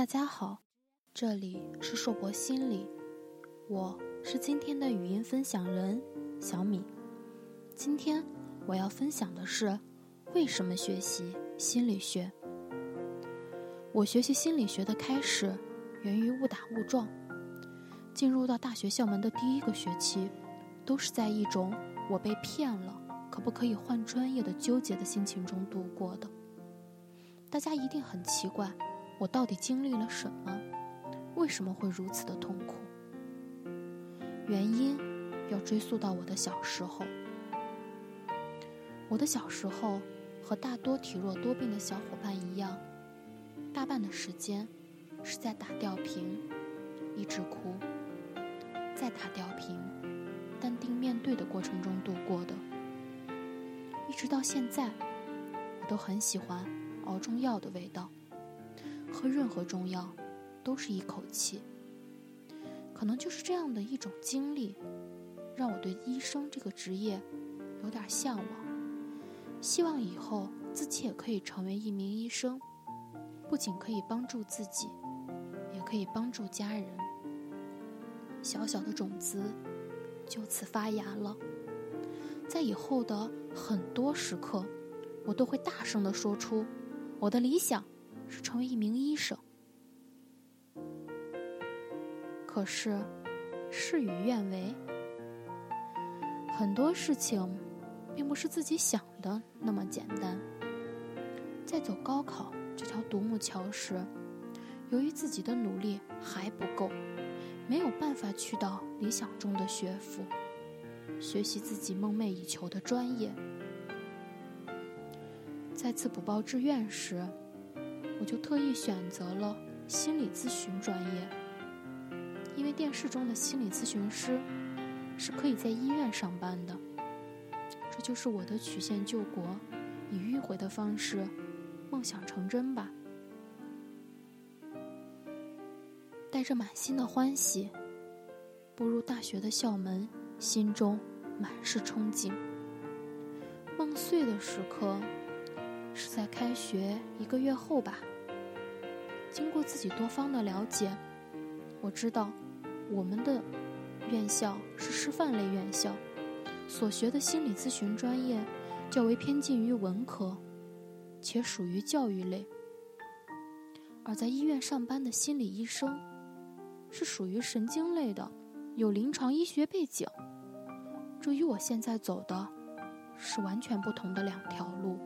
大家好，这里是硕博心理，我是今天的语音分享人小米。今天我要分享的是为什么学习心理学。我学习心理学的开始源于误打误撞，进入到大学校门的第一个学期，都是在一种我被骗了，可不可以换专业的纠结的心情中度过的。大家一定很奇怪。我到底经历了什么？为什么会如此的痛苦？原因要追溯到我的小时候。我的小时候和大多体弱多病的小伙伴一样，大半的时间是在打吊瓶，一直哭，再打吊瓶，淡定面对的过程中度过的。一直到现在，我都很喜欢熬中药的味道。喝任何中药，都是一口气。可能就是这样的一种经历，让我对医生这个职业有点向往。希望以后自己也可以成为一名医生，不仅可以帮助自己，也可以帮助家人。小小的种子就此发芽了，在以后的很多时刻，我都会大声的说出我的理想。是成为一名医生，可是事与愿违，很多事情并不是自己想的那么简单。在走高考这条独木桥时，由于自己的努力还不够，没有办法去到理想中的学府，学习自己梦寐以求的专业。再次补报志愿时。我就特意选择了心理咨询专业，因为电视中的心理咨询师是可以在医院上班的。这就是我的曲线救国，以迂回的方式，梦想成真吧。带着满心的欢喜，步入大学的校门，心中满是憧憬。梦碎的时刻，是在开学一个月后吧。经过自己多方的了解，我知道我们的院校是师范类院校，所学的心理咨询专业较为偏近于文科，且属于教育类；而在医院上班的心理医生是属于神经类的，有临床医学背景。这与我现在走的是完全不同的两条路。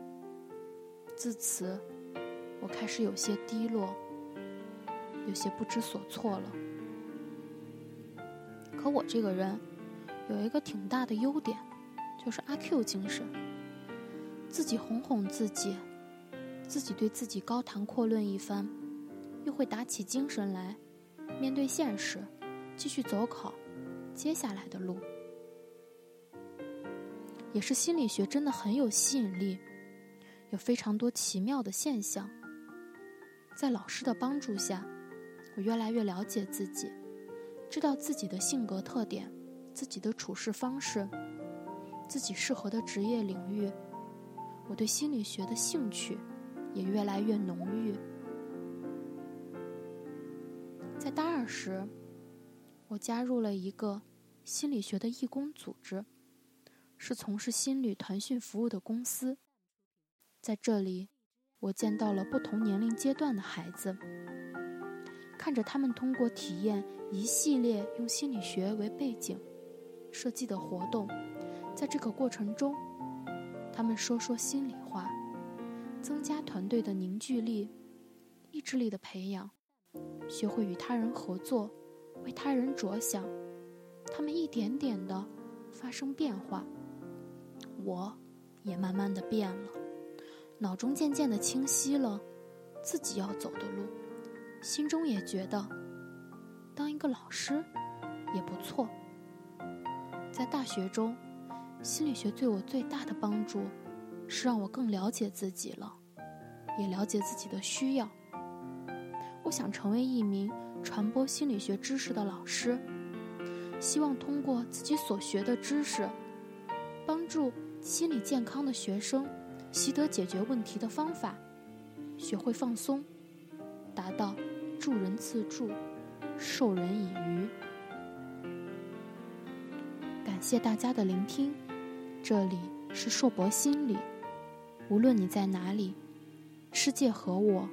自此，我开始有些低落。有些不知所措了。可我这个人有一个挺大的优点，就是阿 Q 精神。自己哄哄自己，自己对自己高谈阔论一番，又会打起精神来，面对现实，继续走考接下来的路。也是心理学真的很有吸引力，有非常多奇妙的现象。在老师的帮助下。我越来越了解自己，知道自己的性格特点，自己的处事方式，自己适合的职业领域。我对心理学的兴趣也越来越浓郁。在大二时，我加入了一个心理学的义工组织，是从事心理团训服务的公司。在这里，我见到了不同年龄阶段的孩子。看着他们通过体验一系列用心理学为背景设计的活动，在这个过程中，他们说说心里话，增加团队的凝聚力、意志力的培养，学会与他人合作，为他人着想，他们一点点的发生变化，我也慢慢的变了，脑中渐渐的清晰了自己要走的路。心中也觉得，当一个老师也不错。在大学中，心理学对我最大的帮助，是让我更了解自己了，也了解自己的需要。我想成为一名传播心理学知识的老师，希望通过自己所学的知识，帮助心理健康的学生习得解决问题的方法，学会放松，达到。助人自助，授人以渔。感谢大家的聆听，这里是硕博心理。无论你在哪里，世界和我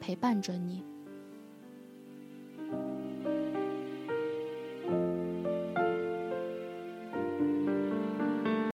陪伴着你。